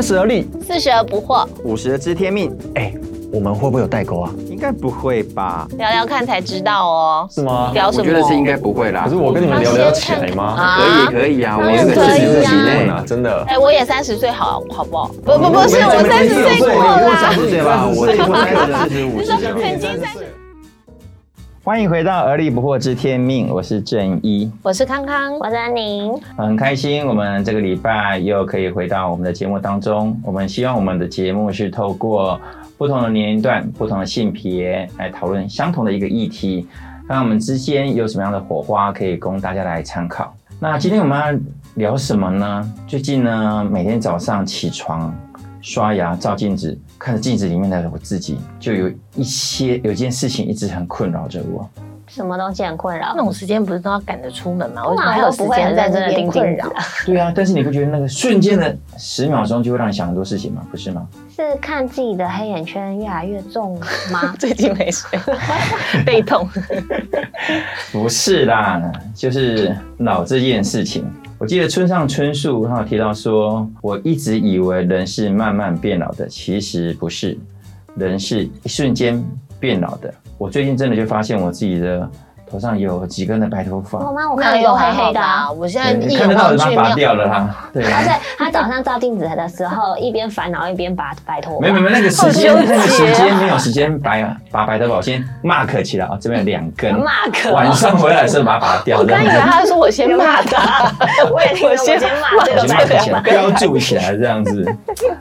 三十而立，四十而不惑，五十而知天命，哎，我们会不会有代沟啊？应该不会吧？聊聊看才知道哦。是吗？聊什么？我觉得是应该不会啦。可是我跟你们聊聊起来吗？可以可以啊，我们有个四十几内啊，真的。哎，我也三十岁，好好不好？不不不是，我三十岁过了。三十岁吧，我 我才四十五。曾经三十。欢迎回到《而立不惑之天命》，我是正一，我是康康，我是安宁，很开心，我们这个礼拜又可以回到我们的节目当中。我们希望我们的节目是透过不同的年龄段、不同的性别来讨论相同的一个议题，看我们之间有什么样的火花可以供大家来参考。那今天我们要聊什么呢？最近呢，每天早上起床。刷牙、照镜子，看着镜子里面的我自己，就有一些有件事情一直很困扰着我。什么东西很困扰？那种时间不是都要赶着出门吗？为什么还有时间在这边困扰？对啊，但是你不觉得那个瞬间的十秒钟就会让你想很多事情吗？不是吗？是看自己的黑眼圈越来越重吗？最近没睡，背痛。不是啦，就是老这件事情。我记得村上春树他有提到说，我一直以为人是慢慢变老的，其实不是，人是一瞬间变老的。我最近真的就发现我自己的。头上有几根的白头发，我吗？我看有黑黑的。我现在看得到，他拔掉了哈。对，而且他早上照镜子的时候，一边烦恼一边拔白头发。没有没有，那个时间那个时间没有时间拔拔白头发，我先 mark 起来啊，这边有两根。mark。晚上回来的时候把它拔掉。我刚以为他说我先骂他，我也听我先骂这个，先 mark 起来，标注起来这样子。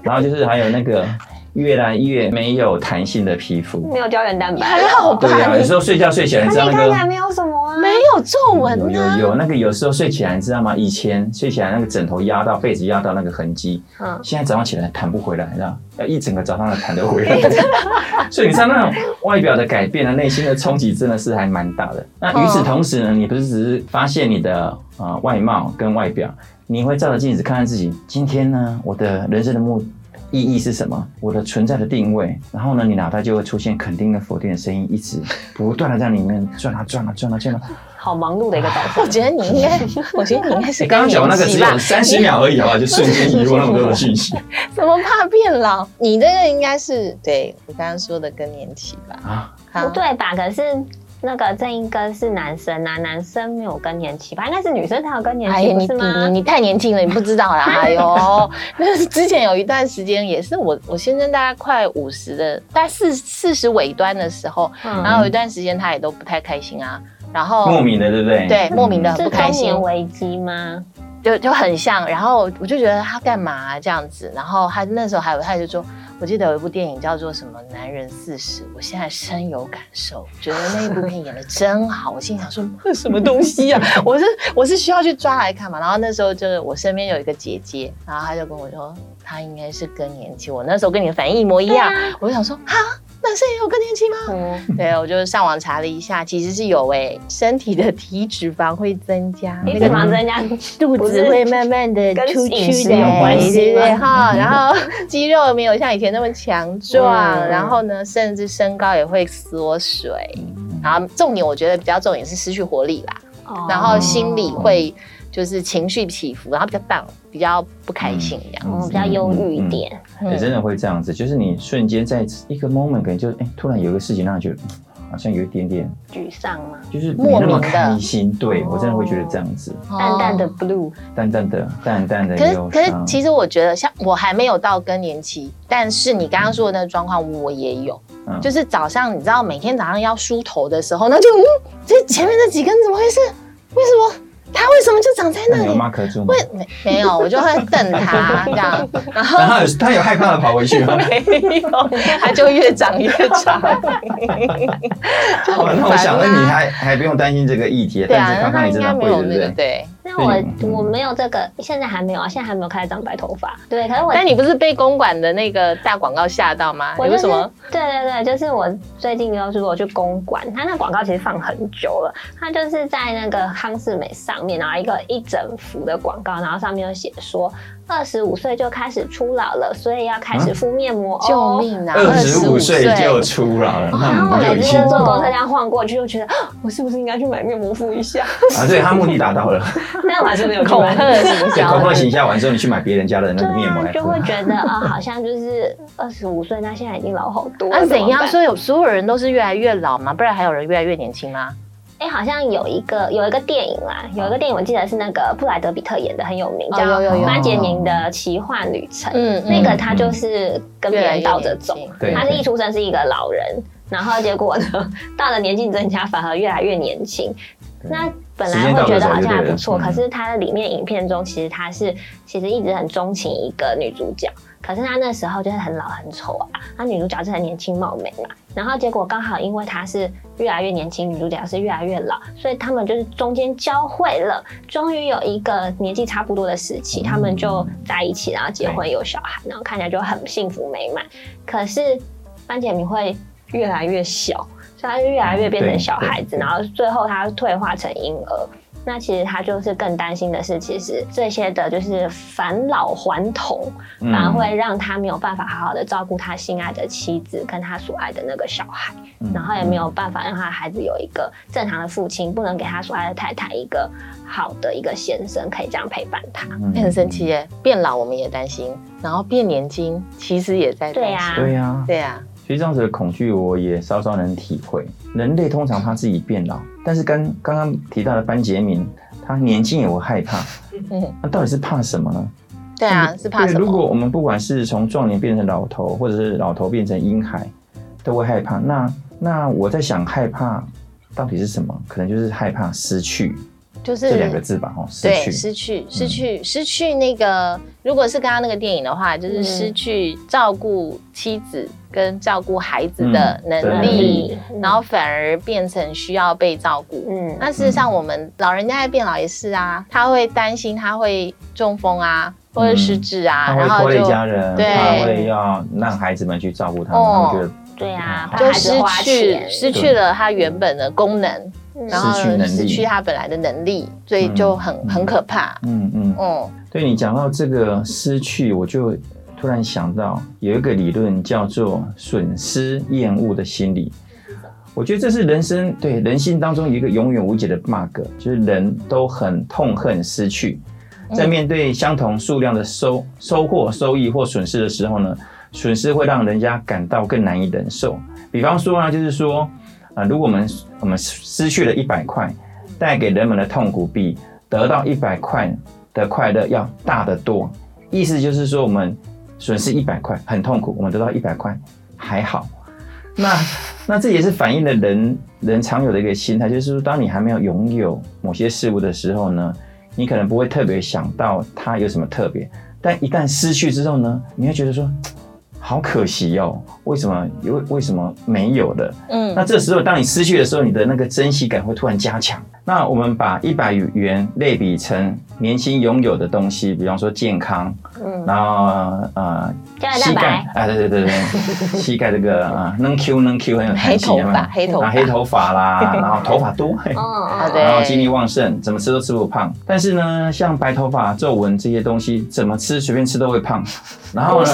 然后就是还有那个。越来越没有弹性的皮肤，没有胶原蛋白，还好吧？对啊，有时候睡觉睡起来，你知道那个没有什么啊，没有皱纹有有有那个有时候睡起来，你知道吗？以前睡起来那个枕头压到被子压到那个痕迹，嗯，现在早上起来弹不回来，你知道？要一整个早上才弹得回来。所以你知道那种外表的改变呢，内心的冲击真的是还蛮大的。那与此同时呢，你不是只是发现你的啊外貌跟外表，你会照着镜子看看自己，今天呢，我的人生的目。意义是什么？我的存在的定位，然后呢，你脑袋就会出现肯定跟否定的声音，一直不断的在里面转啊转啊转啊转啊。好忙碌的一个 早上。我觉得你应该，我觉得你应该是刚刚讲那个只有三十秒而已，好吧，就瞬间遗忘那么多的信息。怎么怕变老？你这个应该是对我刚刚说的更年期吧？啊，不对吧？可是。那个正一哥是男生啊，男生没有更年期吧？应该是女生才有更年期，是吗？你你太年轻了，你不知道啦。哎呦，那之前有一段时间也是我我先生大概快五十的，大概四四十尾端的时候，然后有一段时间他也都不太开心啊，然后莫名的对不对？对，莫名的不开心。危机吗？就就很像，然后我就觉得他干嘛这样子，然后他那时候还有他就说。我记得有一部电影叫做什么《男人四十》，我现在深有感受，觉得那一部片演的真好。我心想说，什么东西啊？我是我是需要去抓来看嘛。然后那时候就是我身边有一个姐姐，然后她就跟我说，她应该是更年期。我那时候跟你的反应一模一样，我就想说，哈。男生也有更年期吗？嗯，对，我就上网查了一下，其实是有诶，身体的体脂肪会增加，体脂肪增加，肚子会慢慢的出去的，有关系，对对？哈，然后肌肉没有像以前那么强壮，然后呢，甚至身高也会缩水，然后重点我觉得比较重点是失去活力啦，然后心理会。就是情绪起伏，然后比较 down，比较不开心这样，比较忧郁一点。也真的会这样子，就是你瞬间在一个 moment，可能就哎，突然有个事情让你觉得好像有一点点沮丧嘛？就是莫名的开心。对我真的会觉得这样子，淡淡的 blue，淡淡的，淡淡的。可是可是，其实我觉得像我还没有到更年期，但是你刚刚说的那个状况我也有，就是早上你知道每天早上要梳头的时候，那就嗯，这前面这几根怎么回事？为什么？他为什么就长在那里？有吗？可住为没没有，我就会瞪他这样，然后他有他有害怕的跑回去吗？没有，他就越长越长。那我想，问你还还不用担心这个议题，但是刚刚你真的会对不对？对。那我我没有这个，现在还没有啊，现在还没有开始长白头发。对，可是我。但你不是被公馆的那个大广告吓到吗？为什么？对对对，就是我最近就是我去公馆，他那广告其实放很久了，他就是在那个康士美上面，然后一个一整幅的广告，然后上面有写说。二十五岁就开始初老了，所以要开始敷面膜哦。救命啊！二十五岁就初老了，然那后每次就坐公车这样晃过去，就觉得啊我是不是应该去买面膜敷一下？啊，对他目的达到了。但我还是没有去恐买。吓行 对，销恐，吓形象完之后，你去买别人家的那个面膜啊，来敷就会。觉得啊、好像就是二十五岁，那现在已经老好多了。那怎样？说？所以有所有人都是越来越老吗？不然还有人越来越年轻吗？哎、好像有一个有一个电影啦，有一个电影我记得是那个布莱德比特演的，很有名，哦叫《班杰明的奇幻旅程》。嗯那个他就是跟别人倒着走，对他是一出生是一个老人，然后结果呢，到了年纪增加反而越来越年轻。那本来会觉得好像还不错，可是他的里面影片中，其实他是其实一直很钟情一个女主角，可是他那时候就是很老很丑啊，那女主角是很年轻貌美嘛，然后结果刚好因为他是越来越年轻，女主角是越来越老，所以他们就是中间交汇了，终于有一个年纪差不多的时期，他们就在一起，然后结婚有小孩，然后看起来就很幸福美满。可是班杰明会越来越小，所以他就越来越变成小孩子，然后最后他退化成婴儿。那其实他就是更担心的是，其实这些的就是返老还童，嗯反而会让他没有办法好好的照顾他心爱的妻子跟他所爱的那个小孩，嗯然后也没有办法让他的孩子有一个正常的父亲，不能给他所爱的太太一个好的一个先生可以这样陪伴他。嗯很神奇耶！变老我们也担心，然后变年轻其实也在担心。对呀对呀，对呀，其实这样子的恐惧我也稍稍能体会。人类通常怕自己变老，但是跟刚刚提到的班杰明，他年轻也会害怕，嗯，那到底是怕什么呢？对啊，是怕对什么？如果我们不管是从壮年变成老头，或者是老头变成婴孩，都会害怕。那那我在想，害怕到底是什么？可能就是害怕失去就是这两个字吧。哦，失对，去。失去，失去，失去那个。如果是刚刚那个电影的话，就是嗯失去照顾妻子跟照顾孩子的嗯能能力力，然后反而变成需要被照顾。嗯，那事实上，我们老人家在变老也是啊，他会担心他会中风啊，或者失智啊，他会拖累然后就家人，对他会要让孩子们去照顾他们，哦他们觉得对啊，就失去失去了他原本的功能，嗯然后失去能力失去他本来的能力，所以就很嗯很可怕。嗯嗯。嗯，对你讲到这个失去，我就突然想到有一个理论叫做损失厌恶的心理。我觉得这是人生对人性当中一个永远无解的 bug，就是人都很痛恨失去，在面对相同数量的收收获、收益或损失的时候呢，损失会让人家感到更难以忍受。比方说呢，就是说，啊、如果我们我们失去了一百块，带给人们的痛苦比得到一百块的快乐要大得多。意思就是说，我们损失一百块很痛苦，我们得到一百块还好。那那这也是反映了人人常有的一个心态，就是说，当你还没有拥有某些事物的时候呢，你可能不会特别想到它有什么特别，但一旦失去之后呢，你会觉得说，好可惜哦，为什么为为什么没有了？嗯那这时候，当你失去的时候，你的那个珍惜感会突然加强。那我们把一百元类比成年轻拥有的东西，比方说健康，嗯，然后呃胶原蛋白。啊，对对对对，膝盖这个啊能 Q 能 Q 很有弹性，黑头发黑头发。啊黑头发啦，然后头发多，嘿。哦哦，对然后精力旺盛，怎么吃都吃不胖。但是呢，像白头发、皱纹这些东西，怎么吃随便吃都会胖。然后呢，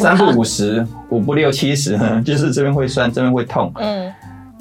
三不五十，五不六七十呢，就是这边会酸，这边会痛。嗯，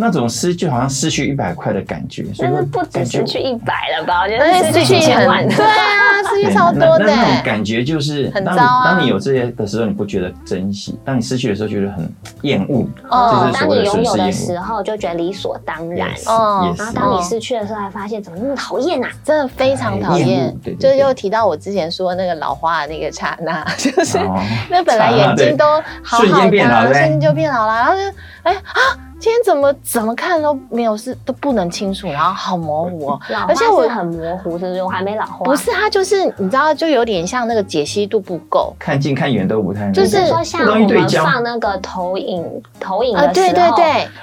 那种失就好像失去一百块的感觉，所以但是不止失去一百了吧？我觉而且得失去失去很千万。对啊，失去超多的那种欸。感觉就是，当你很糟啊当你有这些的时候，你不觉得珍惜；当你失去的时候，觉得很厌恶。哦当你拥有的。时候，就觉得理所当然。哦然后当你失去的时候，才发现怎么那么讨厌啊！真的非常讨厌对对，就是又提到我之前说那个老花的那个刹那，就是哦那本来眼睛都好好瞬间变老的，对瞬间就变老了，然后就哎啊，今天怎么怎么看都没有是都不能清楚，然后好模糊哦。而且我很模糊，是不是？我还没老化。不是，它就是你知道，就有点像那个解析度不够。看近看远都不太，就是说像我们容易对焦。放那个投影投影啊，的时候，对对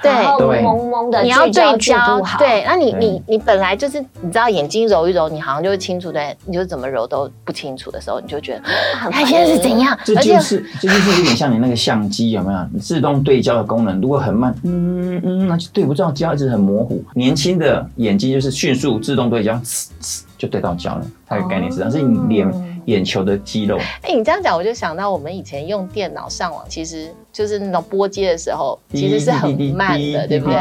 对然后对，对蒙蒙的你要对焦不，好，对，那你你你本来就是你知道眼睛揉一揉，你好像就会清楚的，你就怎么揉都不清楚的时候，你就觉得很它现在是怎样？这而且就是这就是有点像你那个相机有没有自动对焦的功能？如果很慢，嗯嗯嗯，那就对不到焦，一直很模糊。年轻的眼睛就是迅速自动对焦，呲呲就对到焦了。它的概念是这样，是你脸眼球的肌肉。哎，你这样讲，我就想到我们以前用电脑上网，其实就是那种拨接的时候，其实是很慢的，对不对？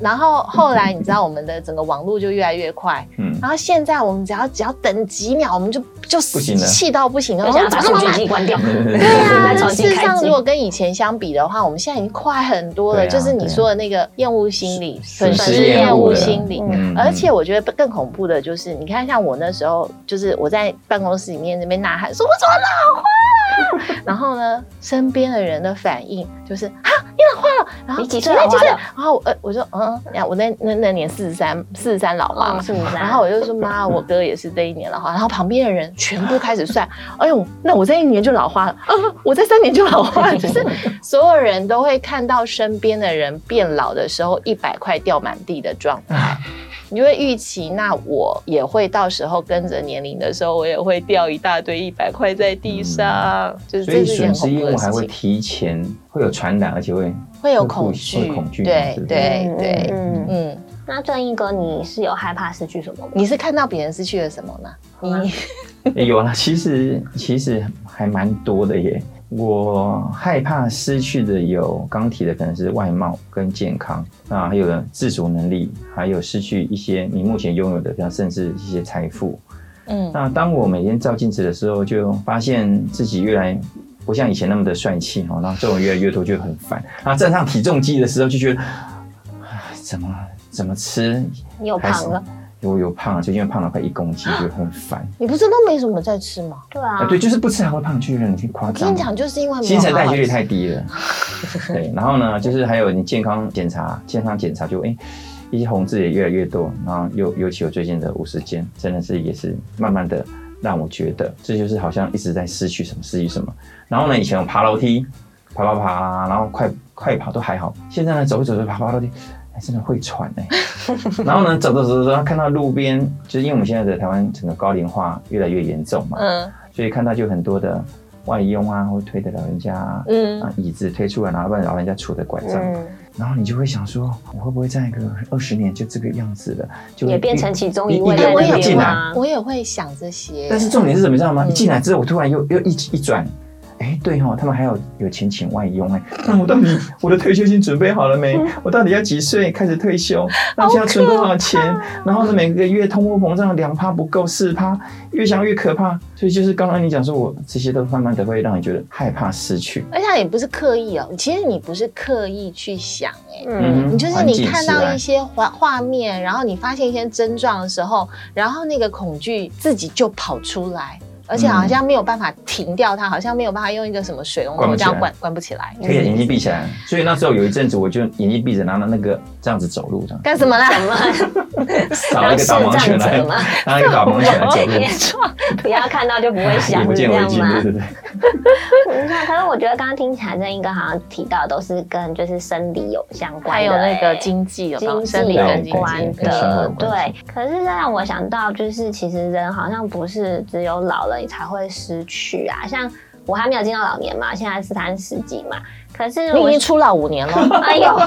然后后来你知道，我们的整个网络就越来越快，嗯，然后现在我们只要只要等几秒，我们就就气到不行了，想把数据机关掉。对啊，事实上，如果跟以前相比的话，我们现在已经快很多了。就是你说的那个厌恶心理，损失厌恶心理，而且我觉得更恐怖的就是，你看像我那时候，就是我在办公室里面那边呐喊说：“我怎么老花？” 然后呢，身边的人的反应就是啊，你老花了。然后你几岁老花然后呃，我说嗯，我那那那年四十三，四十三老花，四十三。然后我就说妈，我哥也是这一年老花。然后旁边的人全部开始算，哎呦，那我这一年就老花了，啊，我在三年就老花了。就是所有人都会看到身边的人变老的时候，一百块掉满地的状态。你就会预期，那我也会到时候跟着年龄的时候，我也会掉一大堆一百块在地上，就是这是很恐怖的事情还会提前会有传染，而且会会有恐惧，恐惧，对对对，嗯嗯。那正义哥，你是有害怕失去什么？你是看到别人失去了什么呢？你 有了，其实其实还蛮多的耶。我害怕失去的有刚提的，可能是外貌跟健康啊，还有自主能力，还有失去一些你目前拥有的，像甚至一些财富。嗯，那当我每天照镜子的时候，就发现自己越来不像以前那么的帅气哦，然后皱纹越来越多，就很烦。然后站上体重机的时候，就觉得怎么怎么吃又胖了。我有胖了，最近胖了快一公斤，就很烦。你不是都没什么在吃吗？对啊，对，就是不吃还会胖，就让你挺夸张。跟你讲，就是因为新陈代谢率太低了。对，然后呢，就是还有你健康检查，健康检查就哎，一些红字也越来越多，然后尤尤其我最近的五十肩，真的是也是慢慢的让我觉得，这就是好像一直在失去什么，失去什么。然后呢，以前我爬楼梯，爬爬爬，然后快快跑都还好，现在呢，走一走就爬爬楼梯。真的会喘哎，然后呢，走着走着走，看到路边，就是因为我们现在的台湾整个高龄化越来越严重嘛，嗯，所以看到就很多的外佣啊，或推的老人家，嗯，啊椅子推出来，然后不然老人家杵的拐杖，然后你就会想说，我会不会在一个二十年就这个样子了，就也变成其中一位我也进来，我也会想这些，但是重点是怎么知道吗？你进来之后，我突然又又一一转。哎，对哈，他们还有有钱请外佣哎，那我到底我的退休金准备好了没？我到底要几岁开始退休？那现在存多少钱？然后呢，每个月通货膨胀两趴不够，四趴，越想越可怕。所以就是刚刚你讲说，我这些都慢慢的会让你觉得害怕失去。而且也不是刻意哦，其实你不是刻意去想哎，嗯，你就是你看到一些画画面，然后你发现一些症状的时候，然后那个恐惧自己就跑出来。而且好像没有办法停掉它，好像没有办法用一个什么水龙头这样关关不起来。可以眼睛闭起来，所以那时候有一阵子我就眼睛闭着，拿了那个这样子走路这样。干什么啦？找一个导盲犬来，拿一个导盲犬来走路。不要看到就不会想，不见为净，对对对。那可是我觉得刚刚听起来这应该好像提到都是跟就是生理有相关，还有那个经济有经济有关的，对。可是这让我想到，就是其实人好像不是只有老了。你才会失去啊！像我还没有进到老年嘛，现在是三十几嘛。可是你已经出老五年了。哎呦，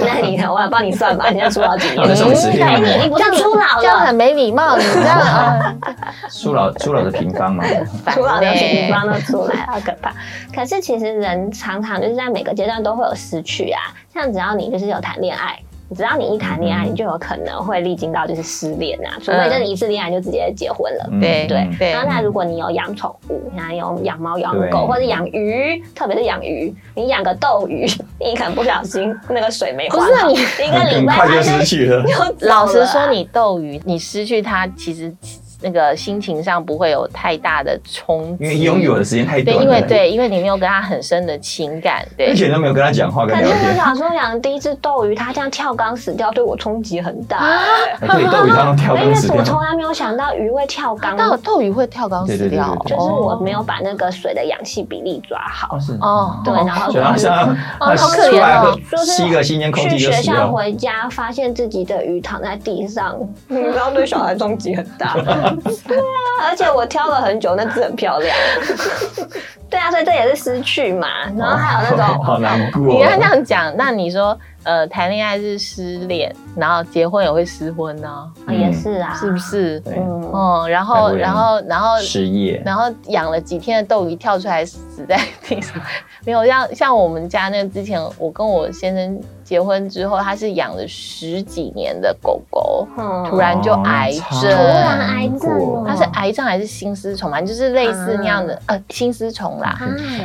那你我来帮你算吧，你要出老几年？你你不是出老，这样很没礼貌，你知道吗？出老出老的平方嘛，出老的平方都出来，好可怕。可是其实人常常就是在每个阶段都会有失去啊，像只要你就是有谈恋爱。只要你一谈恋爱，你就有可能会历经到就是失恋啊，除非真的一次恋爱就直接结婚了。对对对。然后那如果你有养宠物，像有养猫养狗或者养鱼，特别是养鱼，你养个斗鱼，你可能不小心那个水没换好，一个礼拜就失去了。老实说，你斗鱼，你失去它，其实。那个心情上不会有太大的冲击，因为拥有的时间太短。对，因为对，因为你没有跟他很深的情感，对，而且都没有跟他讲话。可是我想说，养第一只斗鱼，它这样跳缸死掉，对我冲击很大。对，斗鱼它能跳缸死掉。我从来没有想到鱼会跳缸，到斗鱼会跳缸死掉，就是我没有把那个水的氧气比例抓好。哦，对，然后哦好可怜哦，就是吸个新鲜空气去学校回家，发现自己的鱼躺在地上，你知道对小孩冲击很大。对啊，而且我挑了很久，那字很漂亮。对啊，所以这也是失去嘛。然后还有那种，好难过。你刚这样讲，那你说，呃谈恋爱是失恋，然后结婚也会失婚呢、啊也是啊，是不？是？对，嗯，嗯，然后然后然后失业，然后养了几天的斗鱼跳出来死在地上，没有像像我们家那个之前，我跟我先生结婚之后，他是养了十几年的狗狗，嗯突然就癌哦症，突然癌症哦它是癌症还是心丝虫嘛？就是类似那样的、呃心丝虫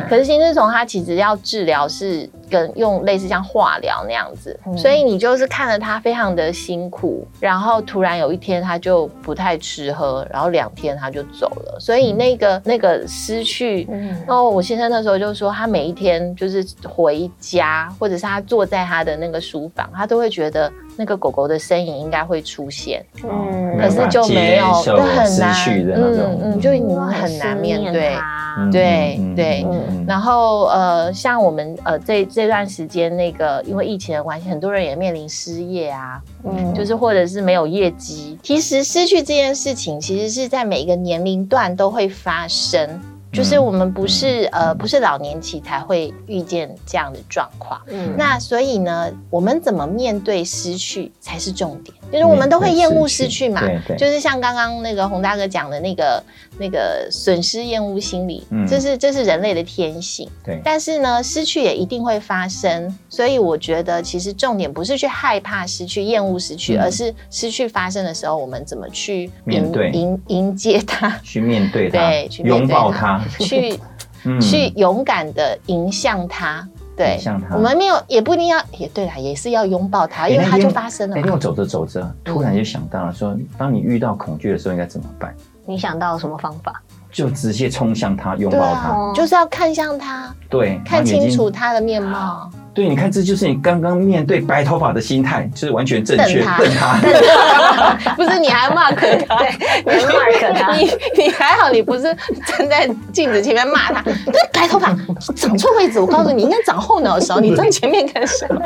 可是心丝虫它其实要治疗是跟用类似像化疗那样子，嗯。所以你就是看着它非常的辛苦，然后突然有一天它就不太吃喝，然后两天它就走了，所以那个那个失去。嗯。然后我先生那时候就说，他每一天就是回家，或者是他坐在他的那个书房，他都会觉得那个狗狗的身影应该会出现，嗯。可是就没有，就很难，失去的那种。嗯嗯，就你们很难面对。它。对嗯对。然后呃，像我们呃这这段时间那个因为疫情的关系，很多人也面临失业啊，嗯。就是或者是没有业绩。其实失去这件事情，其实是在每一个年龄段都会发生。就是我们不是呃不是老年期才会遇见这样的状况，嗯。那所以呢，我们怎么面对失去才是重点。就是我们都会厌恶失去嘛，对对。就是像刚刚那个洪大哥讲的那个那个损失厌恶心理，嗯这是这是人类的天性。对，但是呢，失去也一定会发生，所以我觉得其实重点不是去害怕失去、厌恶失去，嗯而是失去发生的时候，我们怎么去迎面对迎迎接它，去面对它对，拥对抱它，去 嗯去勇敢的迎向它。对我们没有，也不一定要，也对啦，也是要拥抱它，因为它就发生了嘛。那天我走着走着，突然就想到了说，当你遇到恐惧的时候，应该怎么办？你想到什么方法？就直接冲向他，拥抱它。，哦就是要看向他，对，看清楚他的面貌。对，你看，这就是你刚刚面对白头发的心态，就是完全正确。瞪他瞪他，不是，你还 mark 他，对，你 mark 他你你还好，你不是站在镜子前面骂他，这白头发长错位置。我告诉你，应该长后脑勺，你站前面干什么？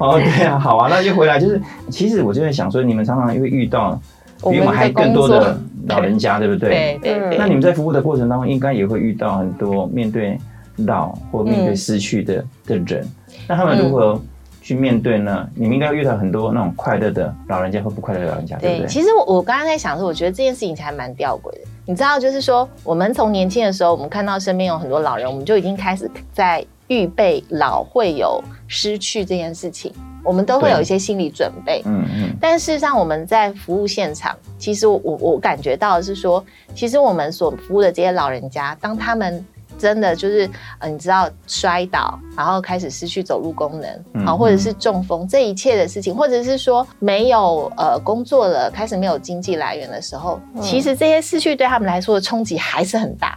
哦，对啊，好啊，那就回来，就是其实我就在想说，你们常常会遇到比我们还更多的老人家，对不对？对对对那你们在服务的过程当中，应该也会遇到很多面对老或面对失去的、的人，那他们如何去面对呢？你们应该遇到很多那种快乐的老人家和不快乐的老人家，对不对，对？其实我我刚刚在想说，我觉得这件事情才蛮吊诡的。你知道，就是说，我们从年轻的时候，我们看到身边有很多老人，我们就已经开始在预备老会有失去这件事情，我们都会有一些心理准备。嗯嗯，但事实上，我们在服务现场，其实我我我感觉到的是说，其实我们所服务的这些老人家，当他们真的就是呃，你知道摔倒，然后开始失去走路功能，嗯、或者是中风，这一切的事情，或者是说没有呃工作了，开始没有经济来源的时候，其实这些失去对他们来说的冲击还是很大，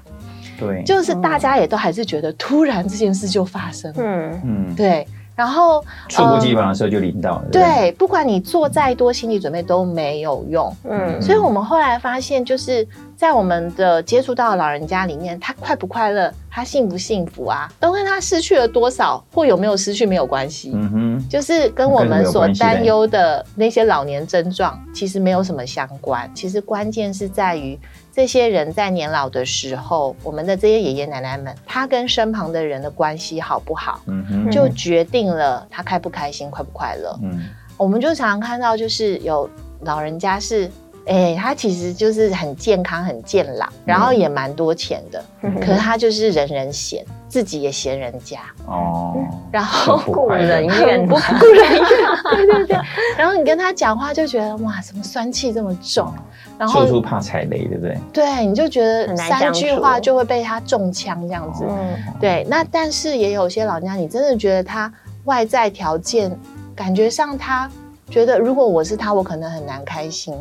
对，就是大家也都还是觉得突然这件事就发生了，嗯。嗯，对，然后猝不及防的时候就领到了，不对，不管你做再多心理准备都没有用。嗯所以我们后来发现，就是在我们的接触到的老人家里面，他快不快乐，他幸不幸福啊，都跟他失去了多少或有没有失去没有关系。嗯哼，就是跟我们所担忧的那些老年症状，其实没有什么相关。其实关键是在于这些人在年老的时候，我们的这些爷爷奶奶们，他跟身旁的人的关系好不好，嗯哼，就决定了他开不开心、快不快乐。嗯我们就常常看到，就是有老人家是，哎、他其实就是很健康、很健朗，然后也蛮多钱的，嗯可是他就是人人嫌，自己也嫌人家，哦，然后故人怨不顾人怨，对对对。然后你跟他讲话就觉得哇，怎么酸气这么重？然后处处怕踩雷，对不对？对，你就觉得三句话就会被他中枪这样子。嗯对，那但是也有些老人家，你真的觉得他外在条件，感觉上他觉得如果我是他，我可能很难开心。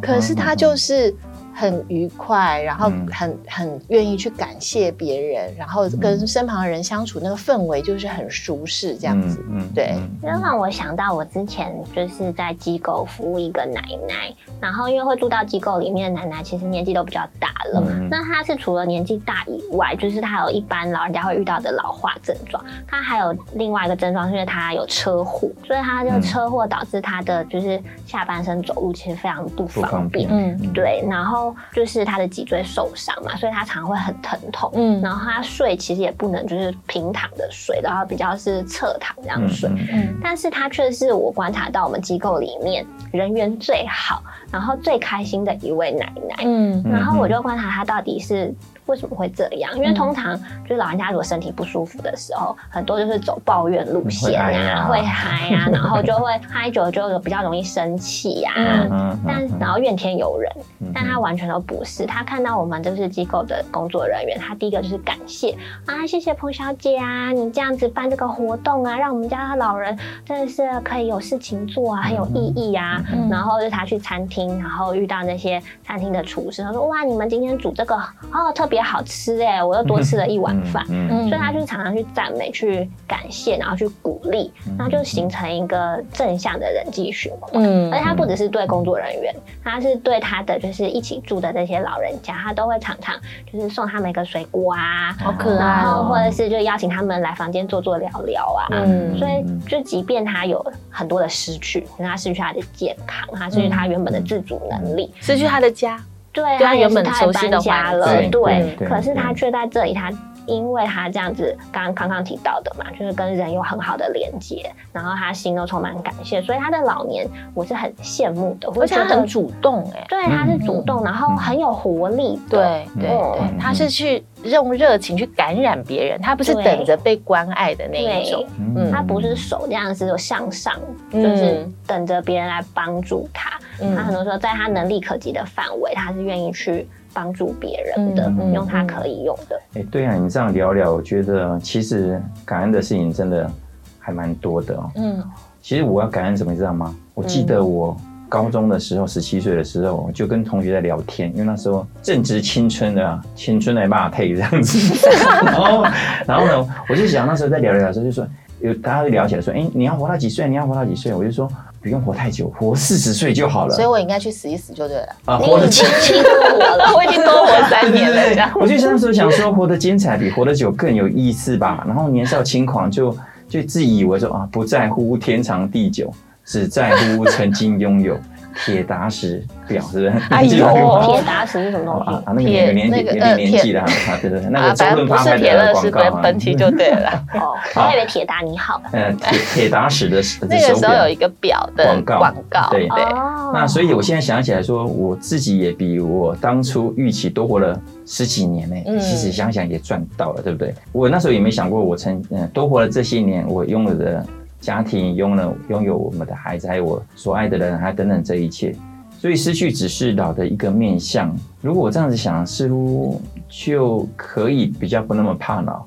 可是他就是很愉快，然后嗯。很很愿意去感谢别人，然后跟身旁的人相处，那个氛围就是很舒适这样子。嗯对。这让我想到我之前就是在机构服务一个奶奶，然后因为会住到机构里面的奶奶，其实年纪都比较大了。嗯那她是除了年纪大以外，就是她有一般老人家会遇到的老化症状，她还有另外一个症状，是因为她有车祸，所以她这个车祸导致她的就是下半身走路其实非常不不方便。方便，嗯。对，然后就是他的脊椎受伤嘛，所以他常会很疼痛。嗯然后他睡其实也不能就是平躺的睡，然后比较是侧躺这样嗯睡。嗯嗯但是他却是我观察到我们机构里面人缘最好，然后最开心的一位奶奶。嗯然后我就观察他到底是为什么会这样，因为嗯。通常就是老人家如果身体不舒服的时候，很多就是走抱怨路线啊，啊。会嗨啊，然后就会嗨久了就比较容易生气呀、嗯嗯但然后怨天尤人，嗯但他完全都不是。他看到我们就是机构的工作人员，他第一个就是感谢啊，谢谢彭小姐啊，你这样子办这个活动啊，让我们家的老人真的是可以有事情做啊，很有意义啊。嗯然后就是他去餐厅，然后遇到那些餐厅的厨师，他说哇，你们今天煮这个哦特别好吃哎，我又多吃了一碗饭。嗯嗯所以他就是常常去赞美、去感谢，然后去鼓励，然后就形成一个正向的人际循环。嗯。而且他不只是对工作人员，他是对他的就是一起住的这些老人家，他都会常常就是送他们一个水果啊，好可爱然后哦或者是就邀请他们来房间坐坐聊聊啊。嗯。所以，就即便他有很多的失去，他失去他的健康，他失去他原本的自主能力，失去他的家，对，对他他也是原本熟他也悉的家了，对可是他却在这里，他因为他这样子，刚刚康康提到的嘛，就是跟人有很好的连接，然后他心都充满感谢，所以他的老年我是很羡慕的，而且他很主动哎。对，他是主动，然后很有活力的，对对嗯对，他是去用热情去感染别人，他不是等着被关爱的那一种。嗯他不是手这样子有向上，嗯就是等着别人来帮助他。嗯他很多时候在他能力可及的范围，他是愿意去帮助别人的，用他可以用的。哎，对啊，你这样聊聊，我觉得其实感恩的事情真的还蛮多的哦。嗯其实我要感恩什么，你知道吗？我记得我高中的时候，十七岁的时候，我就跟同学在聊天，因为那时候正值青春的啊青春的骂退这样子。然后，然后呢，我就想那时候在聊聊的时候，就说有大家会聊起来说，哎，你要活到几岁？你要活到几岁？我就说不用活太久，活四十岁就好了。所以我应该去死一死就对了。啊，活得已经轻过我了，我已经多活三年了，这样。我就那时候想说，活得精彩比活得久更有意思吧。然后年少轻狂就就自以为说啊，不在乎天长地久，只在乎曾经拥有。铁打石表是不是？哎呦 铁打石是什么东西？啊啊，那个铁有年纪那个有点年呃纪了啊，对对对，那啊个周润发拍的广告啊，本体就对了。哦，我还以为铁打你好。嗯铁铁打石的那个时候有一个。表的广告广告，对对，哦那所以，我现在想起来说，我自己也比我当初预期多活了十几年呢、嗯其实想想也赚到了，对不对？我那时候也没想过，我曾嗯多活了这些年，我拥有的家庭，拥了拥有我们的孩子，还有我所爱的人，还等等这一切。所以失去只是老的一个面相。如果我这样子想，似乎就可以比较不那么怕老，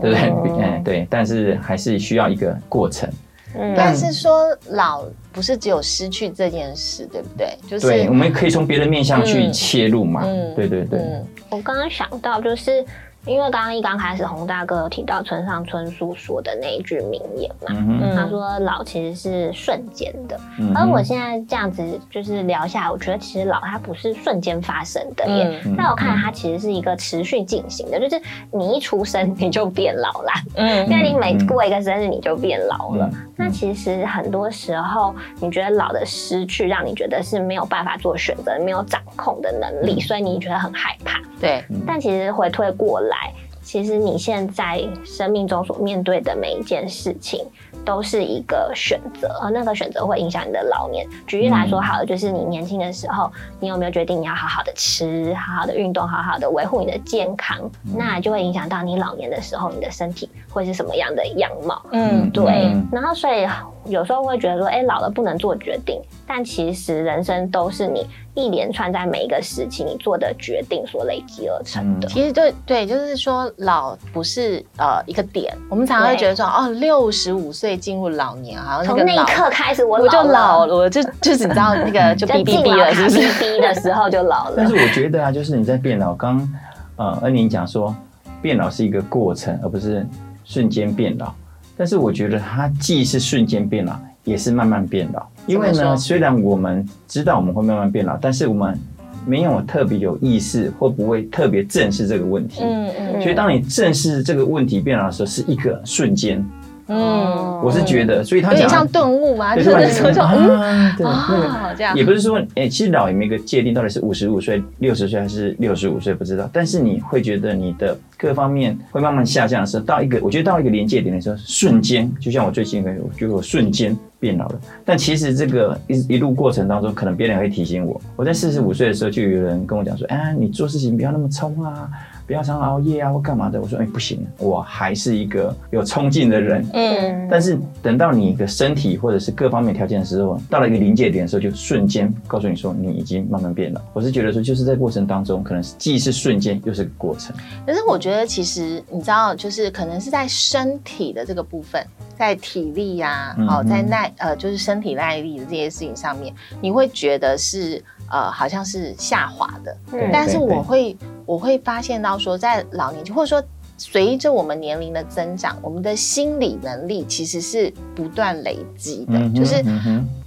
对不对？嗯嗯，对。但是还是需要一个过程。嗯但是说老不是只有失去这件事，对不对？就是对，我们可以从别的面向去嗯切入嘛。嗯对对对。嗯我刚刚想到，就是因为刚刚一刚开始，洪大哥有提到村上春树说的那一句名言嘛，他说老其实是瞬间的。嗯而我现在这样子就是聊下来，我觉得其实老它不是瞬间发生的耶。嗯。在我看来，它其实是一个持续进行的，就是你一出生你就变老啦，嗯。因为你每过一个生日你就变老了。嗯。那其实很多时候，你觉得老的失去，让你觉得是没有办法做选择、没有掌控的能力，所以你觉得很害怕。对，但其实回退过来，来其实你现在生命中所面对的每一件事情，都是一个选择，而那个选择会影响你的老年。举例来说，好了，就是你年轻的时候，你有没有决定你要好好的吃、好好的运动、好好的维护你的健康，那就会影响到你老年的时候，你的身体会是什么样的样貌。嗯对，嗯然后所以有时候会觉得说，哎、老了不能做决定，但其实人生都是你一连串在每一个时期你做的决定所累积而成的。其实对对，就是说老不是呃一个点，我们常常会觉得说哦，六十五岁进入老年，好像从那一刻开始，我我就老了，我就就是你知道那个 就就哔哔哔了，是不哔是？哔的时候就老了但是。我觉得啊，就是你在变老，刚呃恩宁讲说，变老是一个过程，而不是瞬间变老。但是我觉得它既是瞬间变老，也是慢慢变老。因为呢，虽然我们知道我们会慢慢变老，但是我们没有特别有意识，或不会特别正视这个问题？嗯嗯所以当你正视这个问题变老的时候，是一个瞬间。嗯，我是觉得，所以他讲有点像顿悟嘛，就对是那时候就嗯啊，对，那个哦这样也不是说，哎、其实老也没一个界定，到底是五十五岁、六十岁还是六十五岁，不知道。但是你会觉得你的各方面会慢慢下降的时候，到一个我觉得到一个临界点的时候，瞬间，就像我最近，我觉得我瞬间变老了。但其实这个一一路过程当中，可能别人会提醒我。我在四十五岁的时候，就有人跟我讲说，哎，你做事情不要那么冲啊，不要常熬夜啊，或干嘛的。我说，哎，不行，我还是一个有冲劲的人。嗯，但是等到你的身体或者是各方面条件的时候，到了一个临界点的时候，就瞬间告诉你说你已经慢慢变了。我是觉得说，就是在过程当中，可能是既是瞬间，又是个过程。可是我觉得其实你知道，就是可能是在身体的这个部分，在体力呀、嗯哦，在耐呃，就是身体耐力的这些事情上面，你会觉得是呃，好像是下滑的。对但是我会我会发现到说，在老年期或者说随着我们年龄的增长，我们的心理能力其实是不断累积的，嗯就是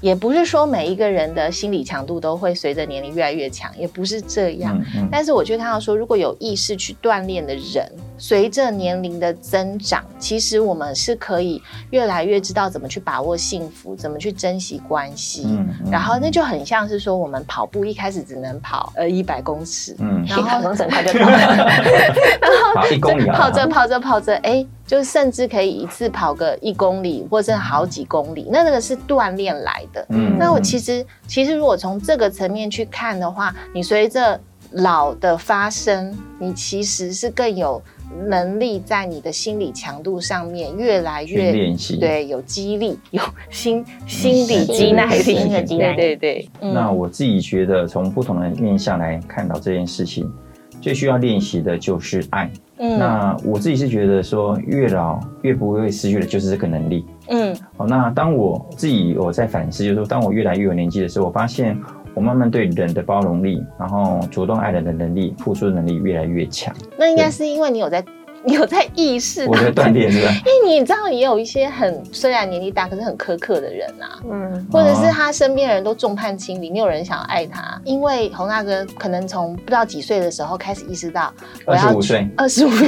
也不是说每一个人的心理强度都会随着年龄越来越强，也不是这样。但是我却看到说，如果有意识去锻炼的人，随着年龄的增长，其实我们是可以越来越知道怎么去把握幸福，怎么去珍惜关系。然后那就很像是说，我们跑步一开始只能跑呃一百公尺，嗯，然后 一百公尺很快就到了。好一公里啊，跑着跑着跑着，哎，就甚至可以一次跑个一公里或者好几公里，那那个是锻炼来的。嗯那我其实其实如果从这个层面去看的话，你随着老的发生，你其实是更有能力在你的心理强度上面越来越练习。对有激励，有心心理耐力心的肌耐力对对对，嗯那我自己觉得，从不同的面向来看到这件事情，最需要练习的就是爱。嗯那我自己是觉得说，越老越不会失去的就是这个能力。嗯好，那当我自己我在反思，就是说，当我越来越有年纪的时候，我发现我慢慢对人的包容力，然后主动爱人的能力、付出的能力越来越强。那应该是因为你有在你 有在意识到我在锻炼，是吧？因为你知道，也有一些很虽然年纪大，可是很苛刻的人啊，嗯，或者是他身边的人都众叛亲离，没有人想要爱他。因为洪大哥可能从不知道几岁的时候开始意识到，我要25岁，二十五岁，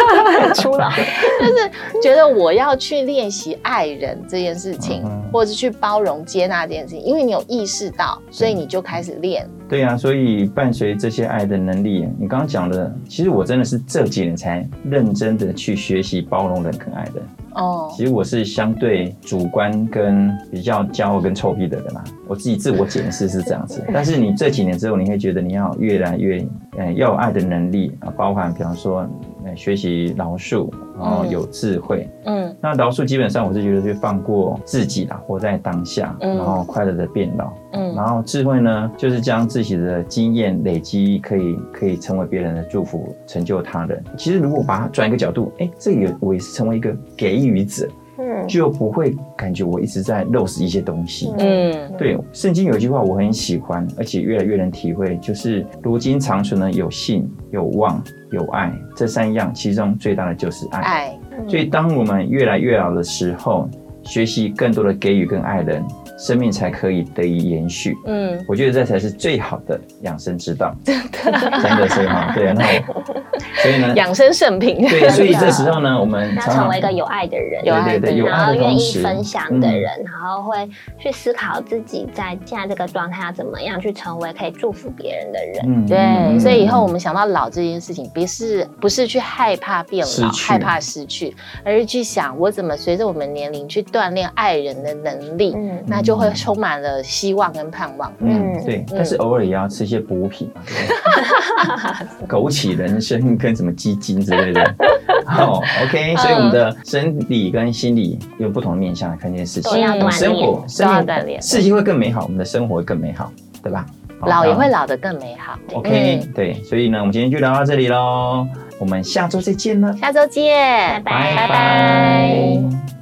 出老。就是觉得我要去练习爱人这件事情，嗯或者是去包容接纳这件事情，因为你有意识到，所以你就开始练。对呀、所以伴随这些爱的能力，你刚刚讲的，其实我真的是这几年才认真的去学习包容人跟爱的。哦，其实我是相对主观跟比较骄傲跟臭屁的人啦、我自己自我检视是这样子。但是你这几年之后，你会觉得你要越来越，呃，要有爱的能力啊，包含比方说，呃，学习饶恕，然后嗯有智慧。嗯那饶恕基本上我是觉得就放过自己啦，活在当下，嗯然后快乐的变老。嗯然后智慧呢，就是将自己的经验累积，可以可以成为别人的祝福，成就他人。其实如果把它转一个角度，哎，这个也我也是成为一个给予者，嗯就不会感觉我一直在漏失一些东西。嗯对，圣经有一句话我很喜欢，而且越来越能体会，就是如今长存的有信、有望、有爱这三样，其中最大的就是爱。爱，所以当我们越来越老的时候，学习更多的给予跟爱人，生命才可以得以延续。嗯。我觉得这才是最好的养生之道，真的，真的是哈，对啊，那我 所以呢，养生圣品。对，所以这时候呢，我们要成为一个有爱的人，有爱的人。然后愿意分享的嗯。人，然后会去思考自己在现在这个状态要怎么样去成为可以祝福别人的人。嗯对，所以以后我们们想到老这件事情，不是不是去害怕变老、害怕失去，而是去想我怎么随着我们年龄去锻炼爱人的能力，嗯。那就会充满了希望跟盼望。嗯，对，但是偶尔也要吃一些补品嘛，枸杞人参跟什么鸡精之类的。好，OK，所以我们的生理跟心理有不同的面向来看这件事情，生活都生活要锻炼。事情会更美好，我们的生活会更美好，对吧？老也那会老得更美好。OK，、嗯对，所以呢，我们今天就聊到这里喽，我们下周再见了，下周见，拜拜。拜拜